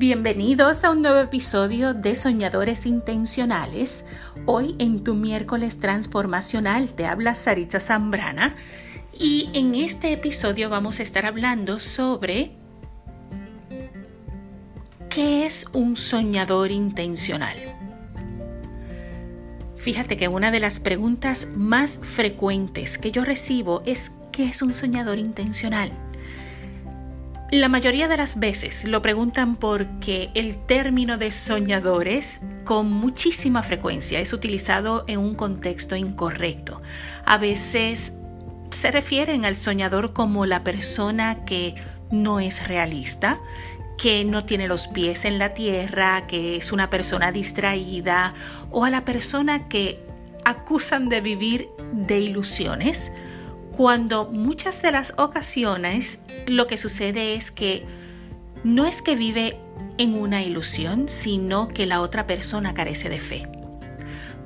Bienvenidos a un nuevo episodio de Soñadores Intencionales. Hoy en tu miércoles transformacional te habla Saritza Zambrana y en este episodio vamos a estar hablando sobre qué es un soñador intencional. Fíjate que una de las preguntas más frecuentes que yo recibo es ¿qué es un soñador intencional? La mayoría de las veces lo preguntan porque el término de soñadores con muchísima frecuencia es utilizado en un contexto incorrecto. A veces se refieren al soñador como la persona que no es realista, que no tiene los pies en la tierra, que es una persona distraída o a la persona que acusan de vivir de ilusiones cuando muchas de las ocasiones lo que sucede es que no es que vive en una ilusión, sino que la otra persona carece de fe.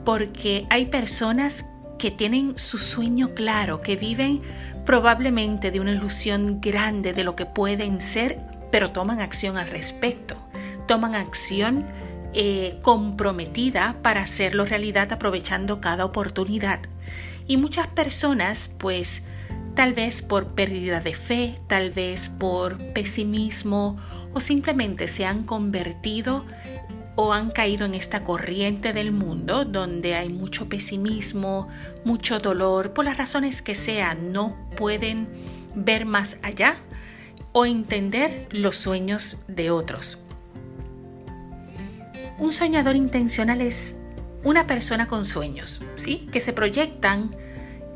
Porque hay personas que tienen su sueño claro, que viven probablemente de una ilusión grande de lo que pueden ser, pero toman acción al respecto. Toman acción eh, comprometida para hacerlo realidad aprovechando cada oportunidad. Y muchas personas, pues, tal vez por pérdida de fe, tal vez por pesimismo o simplemente se han convertido o han caído en esta corriente del mundo donde hay mucho pesimismo, mucho dolor, por las razones que sean, no pueden ver más allá o entender los sueños de otros. Un soñador intencional es una persona con sueños, ¿sí? Que se proyectan,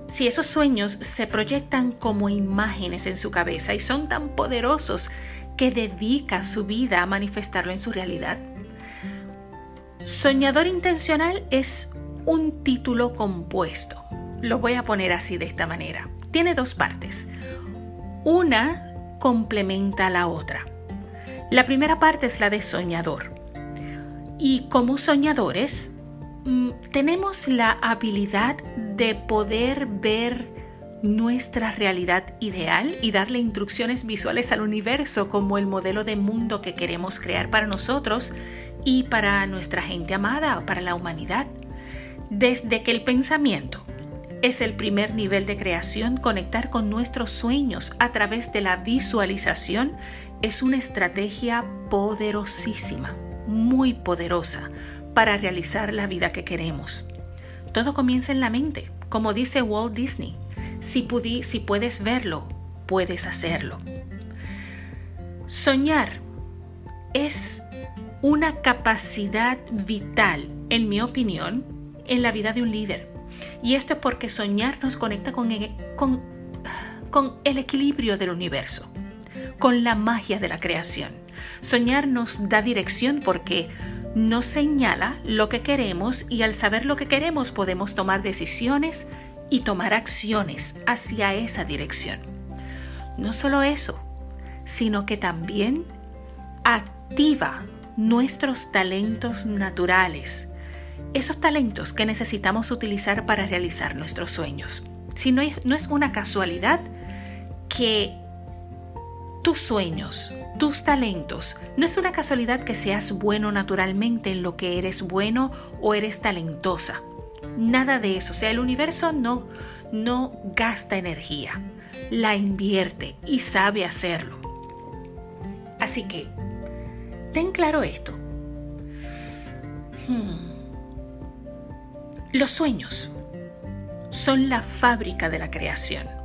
si esos sueños se proyectan como imágenes en su cabeza y son tan poderosos que dedica su vida a manifestarlo en su realidad. Soñador intencional es un título compuesto. Lo voy a poner así de esta manera. Tiene dos partes. Una complementa a la otra. La primera parte es la de soñador. Y como soñadores tenemos la habilidad de poder ver nuestra realidad ideal y darle instrucciones visuales al universo como el modelo de mundo que queremos crear para nosotros y para nuestra gente amada, para la humanidad. Desde que el pensamiento es el primer nivel de creación, conectar con nuestros sueños a través de la visualización es una estrategia poderosísima, muy poderosa para realizar la vida que queremos. Todo comienza en la mente, como dice Walt Disney. Si, si puedes verlo, puedes hacerlo. Soñar es una capacidad vital, en mi opinión, en la vida de un líder. Y esto es porque soñar nos conecta con con, con el equilibrio del universo, con la magia de la creación. Soñar nos da dirección porque nos señala lo que queremos y al saber lo que queremos podemos tomar decisiones y tomar acciones hacia esa dirección. No solo eso, sino que también activa nuestros talentos naturales, esos talentos que necesitamos utilizar para realizar nuestros sueños. Si no es, no es una casualidad que tus sueños, tus talentos. No es una casualidad que seas bueno naturalmente en lo que eres bueno o eres talentosa. Nada de eso. O sea, el universo no, no gasta energía, la invierte y sabe hacerlo. Así que, ten claro esto. Hmm. Los sueños son la fábrica de la creación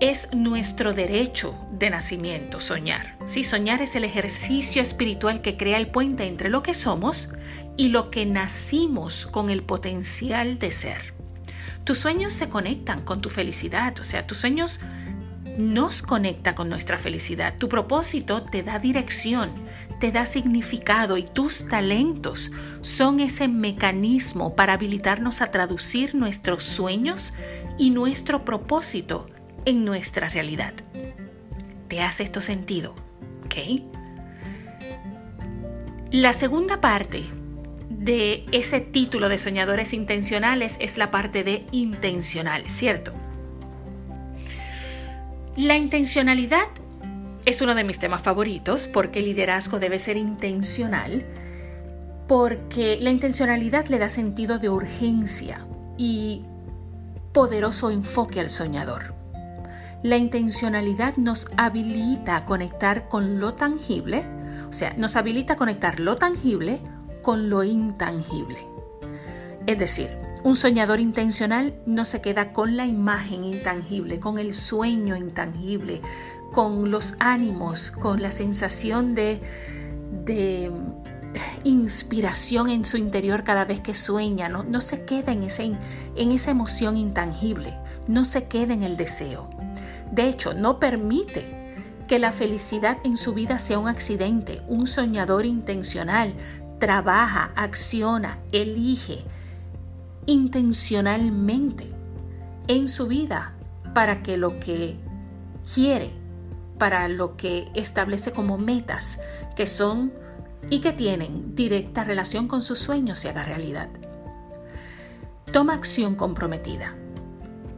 es nuestro derecho de nacimiento soñar. Sí, soñar es el ejercicio espiritual que crea el puente entre lo que somos y lo que nacimos con el potencial de ser. Tus sueños se conectan con tu felicidad, o sea, tus sueños nos conecta con nuestra felicidad. Tu propósito te da dirección, te da significado y tus talentos son ese mecanismo para habilitarnos a traducir nuestros sueños y nuestro propósito en nuestra realidad. ¿Te hace esto sentido? ¿Ok? La segunda parte de ese título de soñadores intencionales es la parte de intencional, ¿cierto? La intencionalidad es uno de mis temas favoritos porque el liderazgo debe ser intencional, porque la intencionalidad le da sentido de urgencia y poderoso enfoque al soñador. La intencionalidad nos habilita a conectar con lo tangible, o sea, nos habilita a conectar lo tangible con lo intangible. Es decir, un soñador intencional no se queda con la imagen intangible, con el sueño intangible, con los ánimos, con la sensación de, de inspiración en su interior cada vez que sueña, no, se queda en esa emoción intangible, no se queda en el deseo. De hecho, no permite que la felicidad en su vida sea un accidente. Un soñador intencional trabaja, acciona, elige, intencionalmente en su vida para que lo que quiere, para lo que establece como metas, que son y que tienen directa relación con sus sueños, se haga realidad. Toma acción comprometida.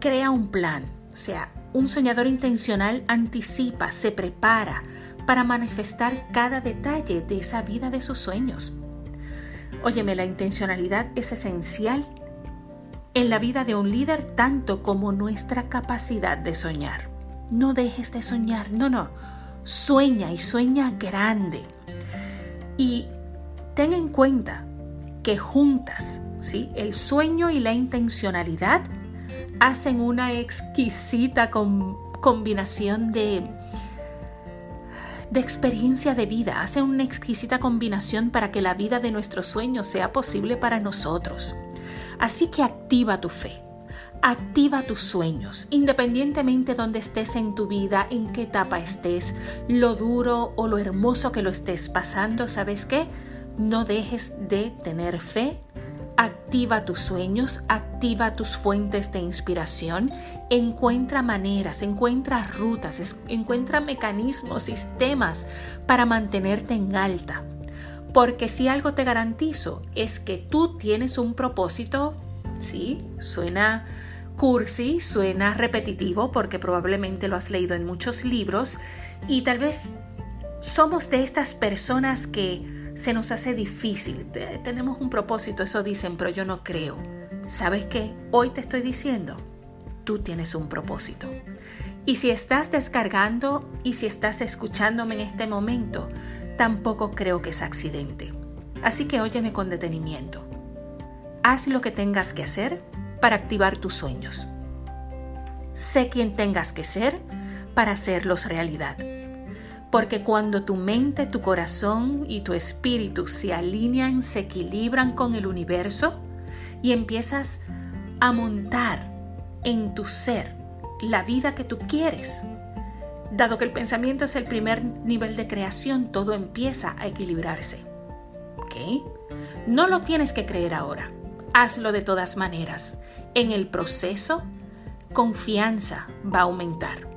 Crea un plan. O sea, un soñador intencional anticipa, se prepara para manifestar cada detalle de esa vida de sus sueños. Óyeme, la intencionalidad es esencial en la vida de un líder tanto como nuestra capacidad de soñar. No dejes de soñar, no, no. Sueña y sueña grande. Y ten en cuenta que juntas, ¿sí? el sueño y la intencionalidad hacen una exquisita combinación de, de experiencia de vida, hacen una exquisita combinación para que la vida de nuestros sueños sea posible para nosotros. Así que activa tu fe, activa tus sueños, independientemente de donde estés en tu vida, en qué etapa estés, lo duro o lo hermoso que lo estés pasando, ¿sabes qué? No dejes de tener fe, activa tus sueños, activa tus fuentes de inspiración, encuentra maneras, encuentra rutas, encuentra mecanismos, sistemas para mantenerte en alta. Porque si algo te garantizo es que tú tienes un propósito, sí, suena cursi, suena repetitivo porque probablemente lo has leído en muchos libros y tal vez somos de estas personas que se nos hace difícil. Tenemos un propósito, eso dicen, pero yo no creo. ¿Sabes qué? Hoy te estoy diciendo, tú tienes un propósito. Y si estás descargando y si estás escuchándome en este momento, tampoco creo que es accidente. Así que óyeme con detenimiento. Haz lo que tengas que hacer para activar tus sueños. Sé quién tengas que ser para hacerlos realidad. Porque cuando tu mente, tu corazón y tu espíritu se alinean, se equilibran con el universo y empiezas a montar en tu ser la vida que tú quieres, Dado que el pensamiento es el primer nivel de creación, todo empieza a equilibrarse. ¿Ok? No lo tienes que creer ahora. Hazlo de todas maneras. En el proceso, confianza va a aumentar.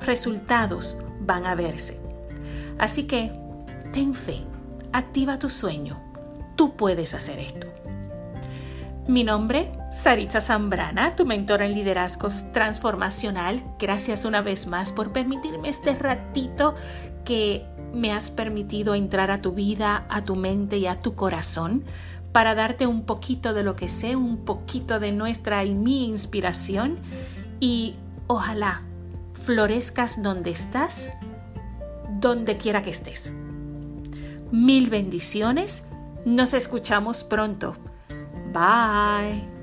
Resultados van a verse. Así que, ten fe, activa tu sueño. Tú puedes hacer esto. Mi nombre, Saritza Zambrana, tu mentora en liderazgo transformacional. Gracias una vez más por permitirme este ratito que me has permitido entrar a tu vida, a tu mente y a tu corazón para darte un poquito de lo que sé, un poquito de nuestra y mi inspiración y ojalá florezcas donde estás, donde quiera que estés. Mil bendiciones, nos escuchamos pronto. Bye.